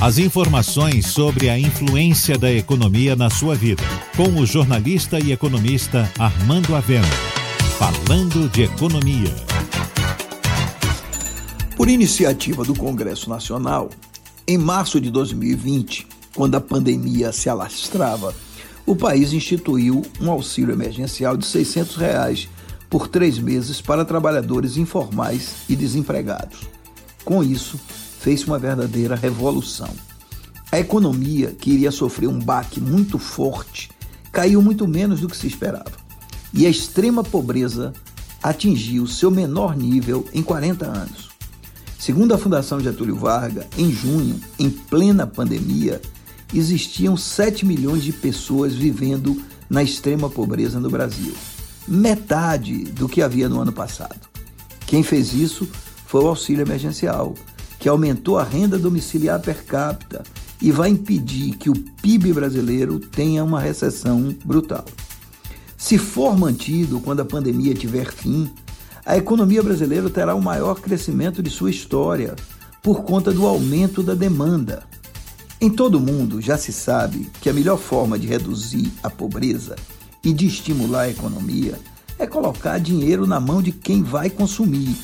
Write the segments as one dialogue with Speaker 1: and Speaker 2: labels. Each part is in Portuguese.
Speaker 1: As informações sobre a influência da economia na sua vida, com o jornalista e economista Armando Avena. Falando de Economia.
Speaker 2: Por iniciativa do Congresso Nacional, em março de 2020, quando a pandemia se alastrava, o país instituiu um auxílio emergencial de 600 reais por três meses para trabalhadores informais e desempregados. Com isso, fez uma verdadeira revolução. A economia, que iria sofrer um baque muito forte, caiu muito menos do que se esperava. E a extrema pobreza atingiu seu menor nível em 40 anos. Segundo a Fundação Getúlio Vargas, em junho, em plena pandemia, existiam 7 milhões de pessoas vivendo na extrema pobreza no Brasil. Metade do que havia no ano passado. Quem fez isso foi o auxílio emergencial, que aumentou a renda domiciliar per capita e vai impedir que o PIB brasileiro tenha uma recessão brutal. Se for mantido quando a pandemia tiver fim, a economia brasileira terá o maior crescimento de sua história por conta do aumento da demanda. Em todo o mundo já se sabe que a melhor forma de reduzir a pobreza e de estimular a economia é colocar dinheiro na mão de quem vai consumir.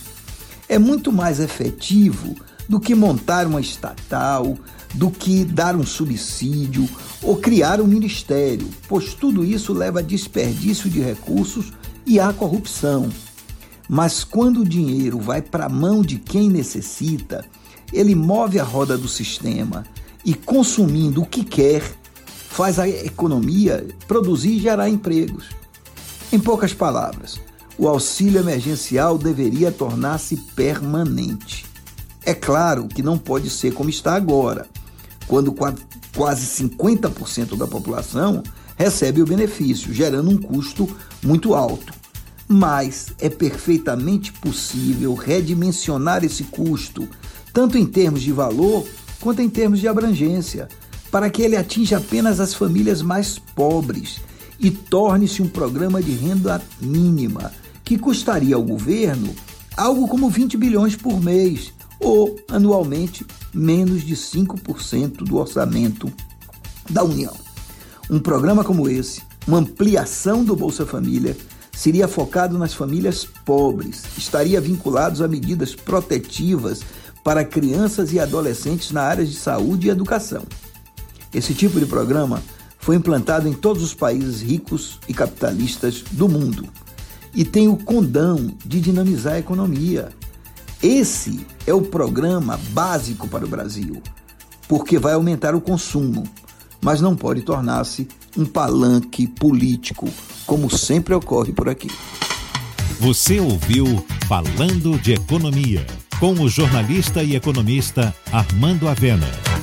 Speaker 2: É muito mais efetivo do que montar uma estatal, do que dar um subsídio ou criar um ministério, pois tudo isso leva a desperdício de recursos e à corrupção. Mas quando o dinheiro vai para a mão de quem necessita, ele move a roda do sistema e, consumindo o que quer, faz a economia produzir e gerar empregos. Em poucas palavras, o auxílio emergencial deveria tornar-se permanente. É claro que não pode ser como está agora, quando quase 50% da população recebe o benefício, gerando um custo muito alto. Mas é perfeitamente possível redimensionar esse custo, tanto em termos de valor quanto em termos de abrangência, para que ele atinja apenas as famílias mais pobres e torne-se um programa de renda mínima, que custaria ao governo algo como 20 bilhões por mês, ou, anualmente, menos de 5% do orçamento da União. Um programa como esse, uma ampliação do Bolsa Família, seria focado nas famílias pobres, estaria vinculado a medidas protetivas para crianças e adolescentes na área de saúde e educação. Esse tipo de programa foi implantado em todos os países ricos e capitalistas do mundo e tem o condão de dinamizar a economia, esse é o programa básico para o Brasil, porque vai aumentar o consumo, mas não pode tornar-se um palanque político, como sempre ocorre por aqui.
Speaker 1: Você ouviu Falando de Economia, com o jornalista e economista Armando Avena.